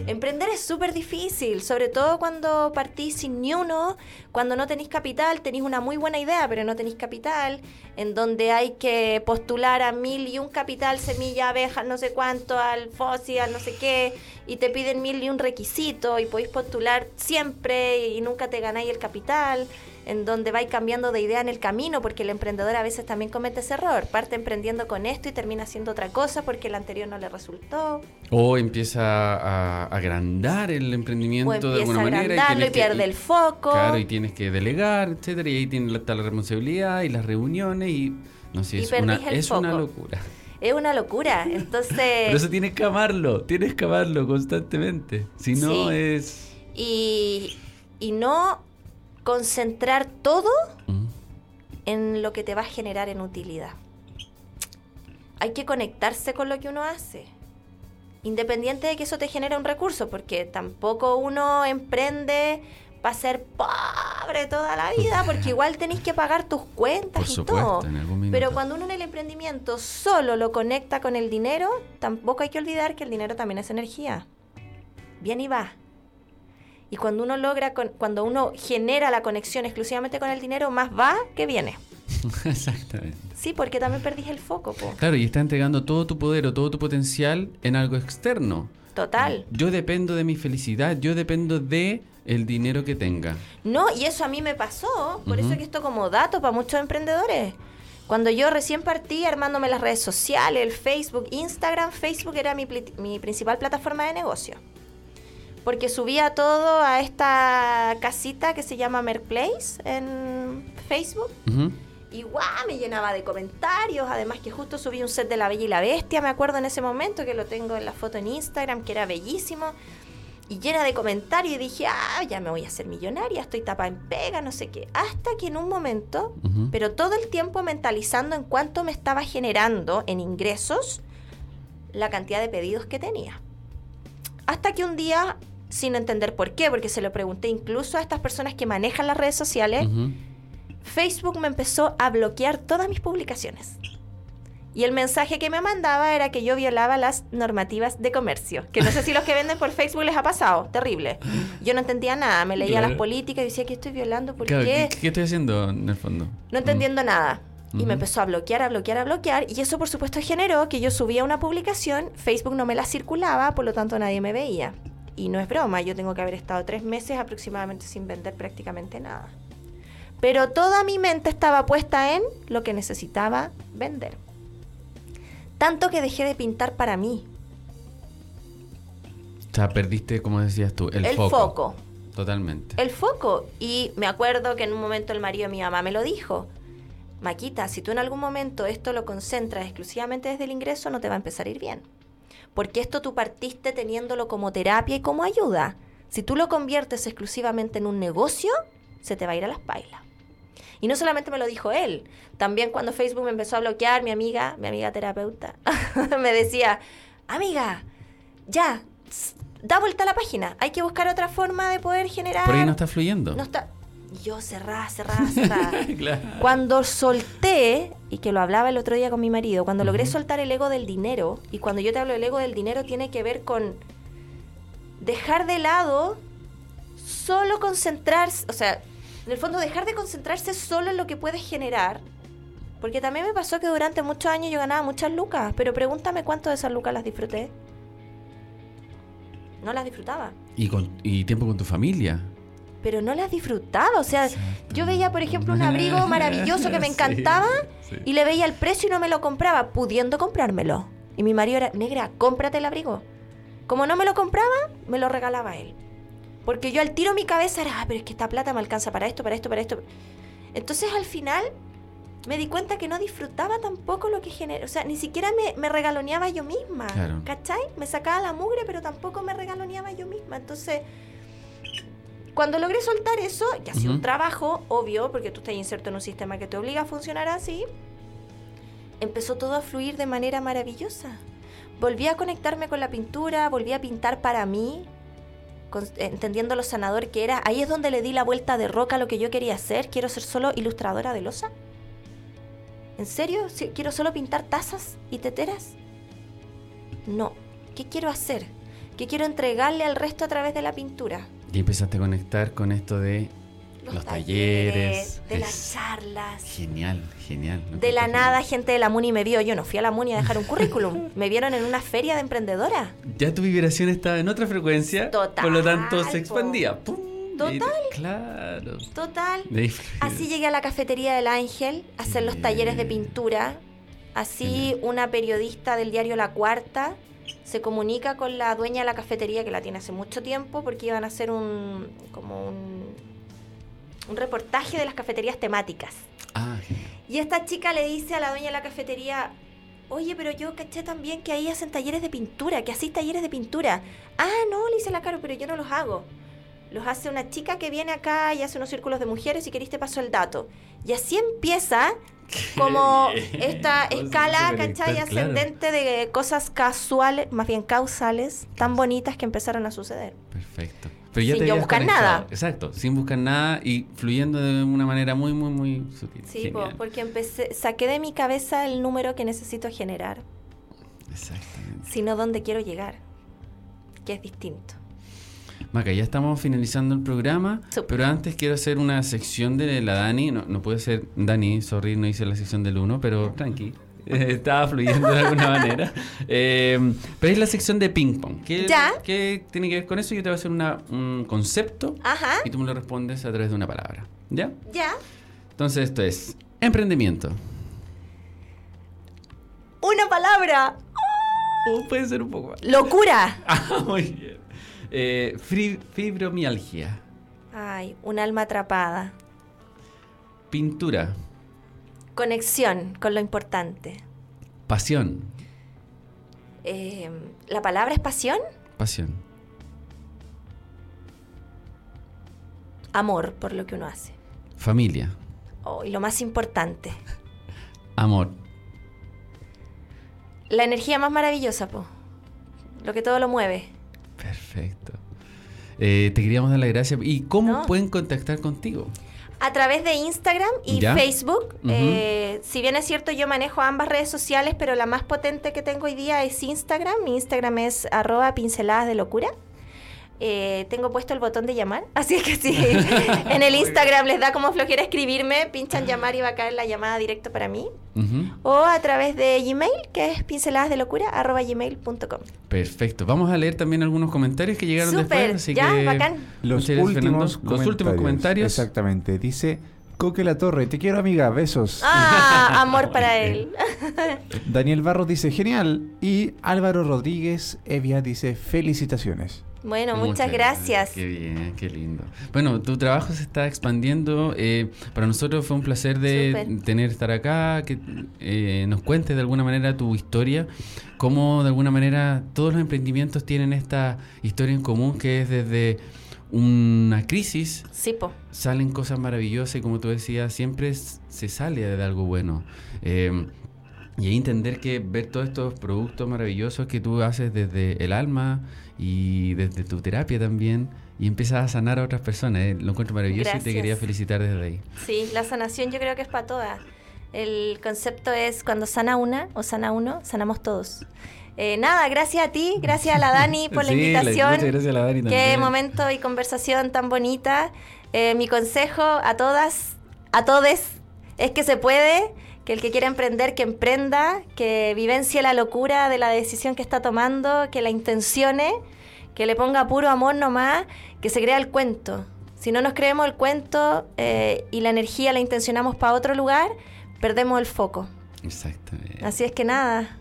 Emprender es súper difícil, sobre todo cuando partís sin ni uno, cuando no tenéis capital, tenéis una muy buena idea, pero no tenéis capital, en donde hay que postular a mil y un capital, semilla, abejas, no sé cuánto, al fósil, al no sé qué, y te piden mil y un requisito, y podéis postular siempre y nunca te ganáis el capital en donde vais cambiando de idea en el camino, porque el emprendedor a veces también comete ese error. Parte emprendiendo con esto y termina haciendo otra cosa porque el anterior no le resultó. O empieza a agrandar el emprendimiento de alguna manera. Y, y pierde el foco. Claro, y tienes que delegar, etcétera, y ahí tiene la, la responsabilidad y las reuniones y no sé, es, una, es una locura. Es una locura, entonces... Pero eso tienes que amarlo, tienes que amarlo constantemente, si no es... Y, y no concentrar todo mm. en lo que te va a generar en utilidad. Hay que conectarse con lo que uno hace, independiente de que eso te genere un recurso, porque tampoco uno emprende para ser pobre toda la vida, [laughs] porque igual tenéis que pagar tus cuentas y todo. Pero cuando uno en el emprendimiento solo lo conecta con el dinero, tampoco hay que olvidar que el dinero también es energía. Bien y va. Y cuando uno logra, cuando uno genera la conexión exclusivamente con el dinero, más va que viene. [laughs] Exactamente. Sí, porque también perdís el foco. Claro, y está entregando todo tu poder o todo tu potencial en algo externo. Total. Yo dependo de mi felicidad, yo dependo de el dinero que tenga. No, y eso a mí me pasó, por eso que esto como dato para muchos emprendedores. Cuando yo recién partí armándome las redes sociales, el Facebook, Instagram, Facebook era mi, mi principal plataforma de negocio porque subía todo a esta casita que se llama Merplace en Facebook. Y guau, me llenaba de comentarios. Además que justo subí un set de La Bella y la Bestia, me acuerdo en ese momento, que lo tengo en la foto en Instagram, que era bellísimo. Y llena de comentarios y dije, ah, ya me voy a hacer millonaria, estoy tapada en pega, no sé qué. Hasta que en un momento, pero todo el tiempo mentalizando en cuánto me estaba generando en ingresos la cantidad de pedidos que tenía. Hasta que un día sin entender por qué, porque se lo pregunté incluso a estas personas que manejan las redes sociales. Facebook me empezó a bloquear todas mis publicaciones. Y el mensaje que me mandaba era que yo violaba las normativas de comercio. Que no sé si los que venden por Facebook les ha pasado. Terrible. Yo no entendía nada. Me leía las políticas y decía que estoy violando. ¿Por qué? qué? estoy haciendo en el fondo? No entendiendo nada. Y me empezó a bloquear, a bloquear, a bloquear. Y eso, por supuesto, generó que yo subía una publicación, Facebook no me la circulaba, por lo tanto nadie me veía. Y no es broma, yo tengo que haber estado tres meses aproximadamente sin vender prácticamente nada. Pero toda mi mente estaba puesta en lo que necesitaba vender. Tanto que dejé de pintar para mí. O sea, perdiste, como decías tú, el, el foco. Totalmente. El foco. Y me acuerdo que en un momento el marido de mi mamá me lo dijo. Maquita, si tú en algún momento esto lo concentras exclusivamente desde el ingreso, no te va a empezar a ir bien. Porque esto tú partiste teniéndolo como terapia y como ayuda. Si tú lo conviertes exclusivamente en un negocio, se te va a ir a las pailas. Y no solamente me lo dijo él, también cuando Facebook me empezó a bloquear, mi amiga, mi amiga terapeuta, [laughs] me decía, amiga, ya, da vuelta a la página, hay que buscar otra forma de poder generar... Por ahí no está fluyendo. No está... Yo cerrada, cerrada, cerrada. [laughs] Cuando solté, y que lo hablaba el otro día con mi marido, cuando logré soltar el ego del dinero, y cuando yo te hablo del ego del dinero tiene que ver con dejar de lado, solo concentrarse, o sea, en el fondo dejar de concentrarse solo en lo que puedes generar. Porque también me pasó que durante muchos años yo ganaba muchas lucas, pero pregúntame cuánto de esas lucas las disfruté. No las disfrutaba. ¿Y, con, y tiempo con tu familia? Pero no las disfrutaba. O sea, yo veía, por ejemplo, un abrigo [laughs] maravilloso que me encantaba y le veía el precio y no me lo compraba, pudiendo comprármelo. Y mi marido era, negra, cómprate el abrigo. Como no me lo compraba, me lo regalaba él. Porque yo al tiro mi cabeza era, ah, pero es que esta plata me alcanza para esto, para esto, para esto. Entonces al final me di cuenta que no disfrutaba tampoco lo que genera. O sea, ni siquiera me, me regaloneaba yo misma. ¿Cachai? Me sacaba la mugre, pero tampoco me regaloneaba yo misma. Entonces, cuando logré soltar eso, que ha sido un trabajo, obvio, porque tú estás inserto en un sistema que te obliga a funcionar así, empezó todo a fluir de manera maravillosa. Volví a conectarme con la pintura, volví a pintar para mí, entendiendo lo sanador que era, ahí es donde le di la vuelta de roca a lo que yo quería hacer. Quiero ser solo ilustradora de losa. ¿En serio? ¿Quiero solo pintar tazas y teteras? No. ¿Qué quiero hacer? ¿Qué quiero entregarle al resto a través de la pintura? Y empezaste a conectar con esto de los, talleres, de las charlas. Genial, genial. de la nada, gente de la MUNI me vio. Yo no fui a la MUNI a dejar un currículum. [laughs] me vieron en una feria de emprendedora. Ya tu vibración estaba en otra frecuencia. Total. Por lo tanto, se expandía. Total. claro. Total. Así llegué a la cafetería del Ángel a hacer los talleres de pintura. Así una periodista del diario La Cuarta se comunica con la dueña de la cafetería que la tiene hace mucho tiempo porque iban a hacer un como un un reportaje de las cafeterías temáticas. Ah, y esta chica le dice a la dueña de la cafetería, oye, pero yo caché también que ahí hacen talleres de pintura, que hacís talleres de pintura. Ah, no, le dice la Caro, pero yo no los hago. Los hace una chica que viene acá y hace unos círculos de mujeres y querés te paso el dato. Y así empieza como esta escala, ¿cachai? Ascendente de cosas casuales, más bien causales, tan bonitas que empezaron a suceder. Perfecto sin yo buscar nada. Exacto, sin buscar nada y fluyendo de una manera muy, muy, muy sutil. Sí, porque empecé, saqué de mi cabeza el número que necesito generar. Exactamente. Sino dónde quiero llegar, que es distinto. Maca, ya estamos finalizando el programa, pero antes quiero hacer una sección de la Dani. No, no puede ser Dani, sorry, no hice la sección del 1, pero tranqui. [laughs] estaba fluyendo de alguna [laughs] manera. Eh, pero es la sección de ping pong. ¿Qué, ¿Qué tiene que ver con eso? Yo te voy a hacer un concepto y tú me lo respondes a través de una palabra. ¿Ya? Ya. Entonces esto es emprendimiento. Una palabra. Oh, puede ser un poco más. Locura. [laughs] ah, muy bien. Eh, fibromialgia. Ay, un alma atrapada. Pintura. Conexión con lo importante. Pasión. Eh, ¿La palabra es pasión? Pasión. Amor por lo que uno hace. Familia. Oh, y lo más importante. Amor. La energía más maravillosa, po. Lo que todo lo mueve. Perfecto. Eh, te queríamos dar las gracias. ¿Y cómo pueden contactar contigo? A través de Instagram y Facebook. Eh, si bien es cierto, yo manejo ambas redes sociales, pero la más potente que tengo hoy día es Instagram. Mi Instagram es arroba pinceladas de locura. Eh, tengo puesto el botón de llamar, [laughs] así que si en el Instagram les da como flojera escribirme, pinchan llamar y va a caer la llamada directo para mí. O a través de Gmail, que es pinceladasdelocura.gmail.com. Perfecto. Vamos a leer también algunos comentarios que llegaron después. Así ya, que bacán. Los últimos, los últimos comentarios. Exactamente. Dice Coque La Torre, te quiero amiga, besos. Ah, [laughs] amor para él. Daniel Barros dice genial y Álvaro Rodríguez Evia dice felicitaciones. Bueno, muchas, gracias. Qué bien, qué lindo. Bueno, tu trabajo se está expandiendo. Eh, para nosotros fue un placer de tener estar acá, que eh, nos cuentes de alguna manera tu historia, cómo de alguna manera todos los emprendimientos tienen esta historia en común, que es desde una crisis, sí, salen cosas maravillosas y como tú decías, siempre se sale de algo bueno. Eh, y entender que ver todos estos productos maravillosos que tú haces desde el alma y desde tu terapia también y empiezas a sanar a otras personas. ¿eh? Lo encuentro maravilloso y te quería felicitar desde ahí. Sí, la sanación yo creo que es para todas. El concepto es cuando sana una o sana uno, sanamos todos. Eh, nada, gracias a ti, gracias a la Dani [laughs] por la invitación. muchas gracias a la Dani también. Qué momento y conversación tan bonita. Eh, mi consejo a todas, a todes, es que se puede que el que quiera emprender, que emprenda, que vivencie la locura de la decisión que está tomando, que la intencione, que le ponga puro amor nomás, que se crea el cuento. Si no nos creemos el cuento eh, y la energía la intencionamos para otro lugar, perdemos el foco. Exactamente. Así es que nada.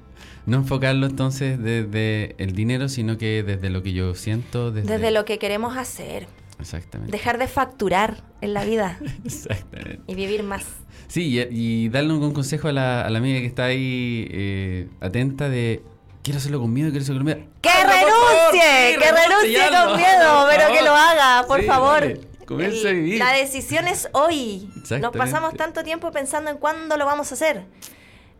No enfocarlo entonces desde el dinero, sino que desde lo que yo siento. Desde, desde lo que queremos hacer. Exactamente. Dejar de facturar en la vida. [laughs] Exactamente. Y vivir más. Sí, y, darle un, consejo a la, amiga que está ahí eh, atenta de quiero hacerlo con miedo, quiero hacerlo con miedo. ¡Que renuncie! ¡Que renuncie con miedo! Pero que lo haga, por favor. Comienza a vivir. La decisión es hoy. Nos pasamos tanto tiempo pensando en cuándo lo vamos a hacer.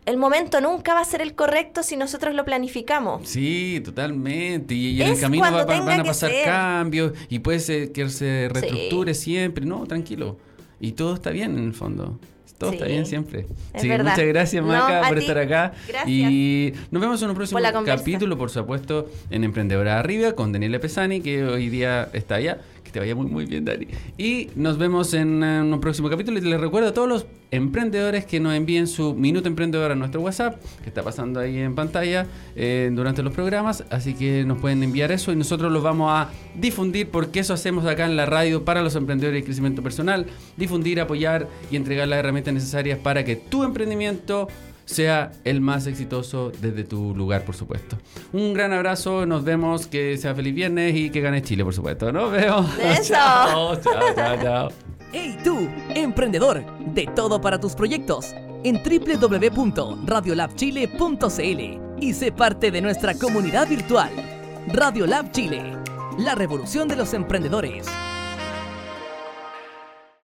El momento nunca va a ser el correcto si nosotros lo planificamos. Sí, totalmente. Y, en el camino van a pasar cambios y puede ser que se reestructure siempre. No, tranquilo. Y todo está bien en el fondo. Todo está bien siempre. sí, muchas gracias, Maca, por estar acá. Gracias. Y nos vemos en un próximo capítulo, por supuesto, en Emprendedora Arriba con Daniela Pesani, que hoy día está allá. Te vaya muy, muy bien, Dani. Y nos vemos en un próximo capítulo. Y les recuerdo a todos los emprendedores que nos envíen su minuto emprendedor a nuestro WhatsApp, que está pasando ahí en pantalla eh, durante los programas. Así que nos pueden enviar eso y nosotros los vamos a difundir, porque eso hacemos acá en la radio para los emprendedores y crecimiento personal. Difundir, apoyar y entregar las herramientas necesarias para que tu emprendimiento sea el más exitoso desde tu lugar, por supuesto. Un gran abrazo, nos vemos, que sea feliz viernes y que gane Chile, por supuesto. Nos vemos. [laughs] chao, chao, chao, chao. ¡Hey tú, emprendedor! De todo para tus proyectos en www.radiolabchile.cl y sé parte de nuestra comunidad virtual. Radiolab Chile, la revolución de los emprendedores.